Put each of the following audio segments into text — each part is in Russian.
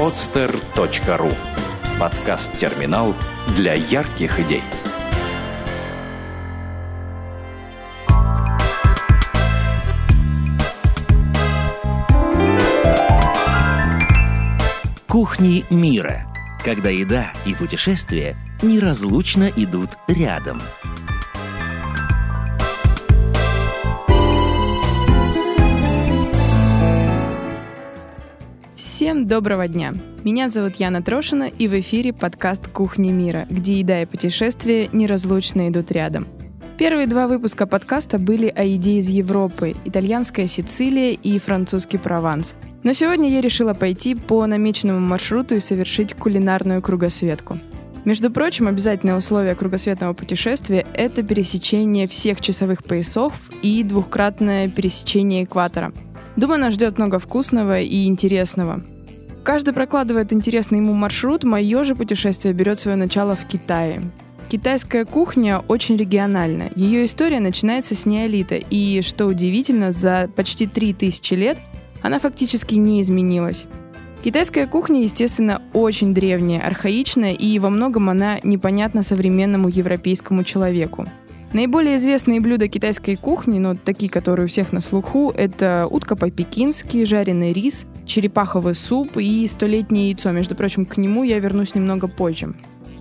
podster.ru Подкаст-терминал для ярких идей. Кухни мира. Когда еда и путешествия неразлучно идут рядом – Всем доброго дня! Меня зовут Яна Трошина, и в эфире подкаст «Кухни мира», где еда и путешествия неразлучно идут рядом. Первые два выпуска подкаста были о еде из Европы, итальянская Сицилия и французский Прованс. Но сегодня я решила пойти по намеченному маршруту и совершить кулинарную кругосветку. Между прочим, обязательное условие кругосветного путешествия – это пересечение всех часовых поясов и двухкратное пересечение экватора – Думаю, нас ждет много вкусного и интересного. Каждый прокладывает интересный ему маршрут, мое же путешествие берет свое начало в Китае. Китайская кухня очень региональна. Ее история начинается с неолита, и, что удивительно, за почти 3000 лет она фактически не изменилась. Китайская кухня, естественно, очень древняя, архаичная, и во многом она непонятна современному европейскому человеку. Наиболее известные блюда китайской кухни, но такие, которые у всех на слуху, это утка по-пекински, жареный рис, черепаховый суп и столетнее яйцо. Между прочим, к нему я вернусь немного позже.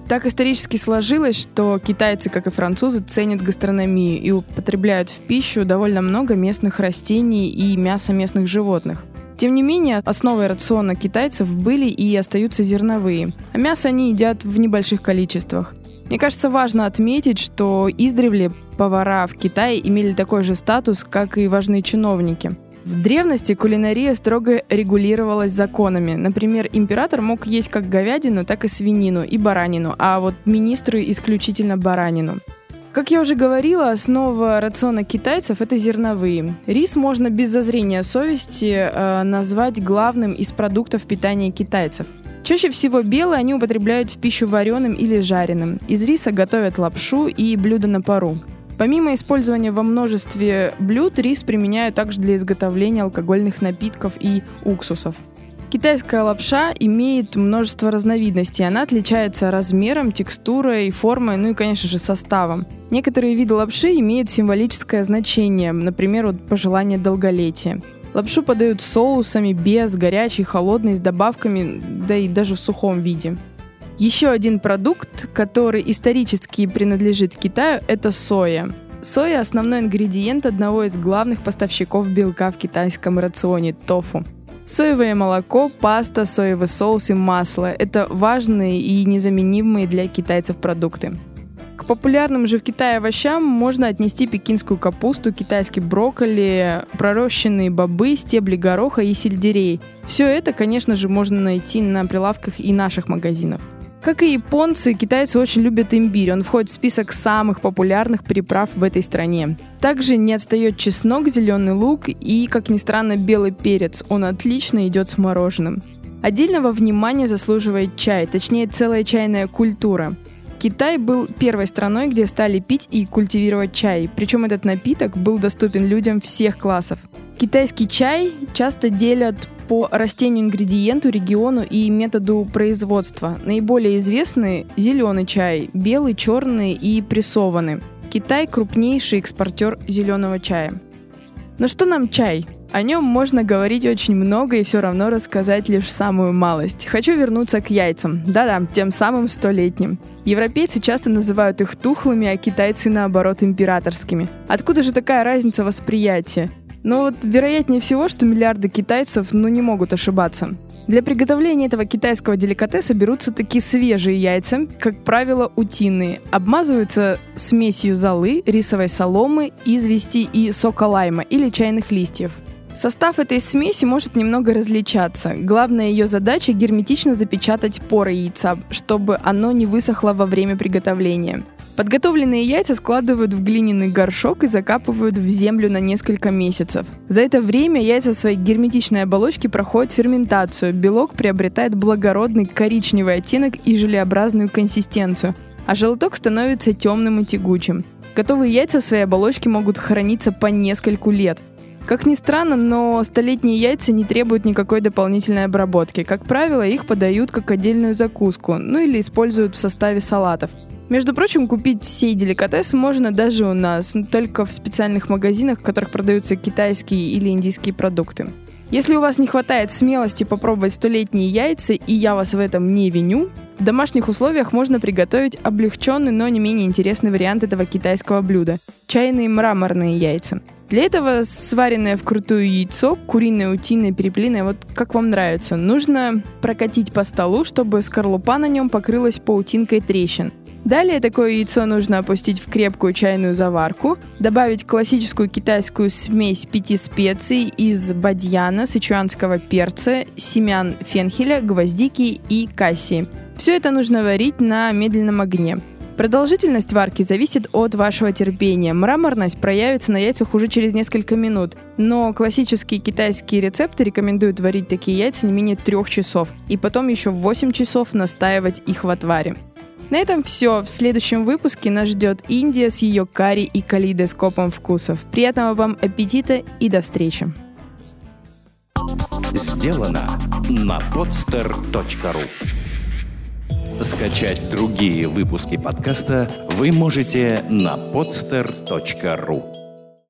Так исторически сложилось, что китайцы, как и французы, ценят гастрономию и употребляют в пищу довольно много местных растений и мяса местных животных. Тем не менее, основой рациона китайцев были и остаются зерновые, а мясо они едят в небольших количествах. Мне кажется, важно отметить, что издревле повара в Китае имели такой же статус, как и важные чиновники. В древности кулинария строго регулировалась законами. Например, император мог есть как говядину, так и свинину и баранину, а вот министры исключительно баранину. Как я уже говорила, основа рациона китайцев – это зерновые. Рис можно без зазрения совести э, назвать главным из продуктов питания китайцев – Чаще всего белые они употребляют в пищу вареным или жареным. Из риса готовят лапшу и блюда на пару. Помимо использования во множестве блюд, рис применяют также для изготовления алкогольных напитков и уксусов. Китайская лапша имеет множество разновидностей. Она отличается размером, текстурой, формой, ну и, конечно же, составом. Некоторые виды лапши имеют символическое значение, например, вот пожелание долголетия. Лапшу подают соусами, без, горячей, холодной, с добавками, да и даже в сухом виде. Еще один продукт, который исторически принадлежит Китаю, это соя. Соя – основной ингредиент одного из главных поставщиков белка в китайском рационе – тофу. Соевое молоко, паста, соевый соус и масло – это важные и незаменимые для китайцев продукты популярным же в Китае овощам можно отнести пекинскую капусту, китайский брокколи, пророщенные бобы, стебли гороха и сельдерей. Все это, конечно же, можно найти на прилавках и наших магазинов. Как и японцы, китайцы очень любят имбирь. Он входит в список самых популярных приправ в этой стране. Также не отстает чеснок, зеленый лук и, как ни странно, белый перец. Он отлично идет с мороженым. Отдельного внимания заслуживает чай, точнее целая чайная культура. Китай был первой страной, где стали пить и культивировать чай, причем этот напиток был доступен людям всех классов. Китайский чай часто делят по растению ингредиенту, региону и методу производства. Наиболее известны зеленый чай, белый, черный и прессованный. Китай крупнейший экспортер зеленого чая. Но что нам чай? О нем можно говорить очень много и все равно рассказать лишь самую малость. Хочу вернуться к яйцам. Да-да, тем самым столетним. Европейцы часто называют их тухлыми, а китайцы, наоборот, императорскими. Откуда же такая разница восприятия? Но вот вероятнее всего, что миллиарды китайцев ну не могут ошибаться. Для приготовления этого китайского деликатеса берутся такие свежие яйца, как правило, утиные. Обмазываются смесью золы, рисовой соломы, извести и сока лайма или чайных листьев. Состав этой смеси может немного различаться. Главная ее задача – герметично запечатать поры яйца, чтобы оно не высохло во время приготовления. Подготовленные яйца складывают в глиняный горшок и закапывают в землю на несколько месяцев. За это время яйца в своей герметичной оболочке проходят ферментацию. Белок приобретает благородный коричневый оттенок и желеобразную консистенцию, а желток становится темным и тягучим. Готовые яйца в своей оболочке могут храниться по нескольку лет. Как ни странно, но столетние яйца не требуют никакой дополнительной обработки. Как правило, их подают как отдельную закуску, ну или используют в составе салатов. Между прочим, купить сей деликатес можно даже у нас, только в специальных магазинах, в которых продаются китайские или индийские продукты. Если у вас не хватает смелости попробовать столетние яйца, и я вас в этом не виню, в домашних условиях можно приготовить облегченный, но не менее интересный вариант этого китайского блюда – чайные мраморные яйца. Для этого сваренное вкрутую яйцо, куриное, утиное, перепелиное, вот как вам нравится, нужно прокатить по столу, чтобы скорлупа на нем покрылась паутинкой трещин. Далее такое яйцо нужно опустить в крепкую чайную заварку, добавить классическую китайскую смесь пяти специй из бадьяна, сычуанского перца, семян фенхеля, гвоздики и кассии. Все это нужно варить на медленном огне. Продолжительность варки зависит от вашего терпения. Мраморность проявится на яйцах уже через несколько минут. Но классические китайские рецепты рекомендуют варить такие яйца не менее трех часов. И потом еще 8 часов настаивать их в отваре. На этом все. В следующем выпуске нас ждет Индия с ее карри и калейдоскопом вкусов. Приятного вам аппетита и до встречи. Сделано на podster.ru Скачать другие выпуски подкаста вы можете на podster.ru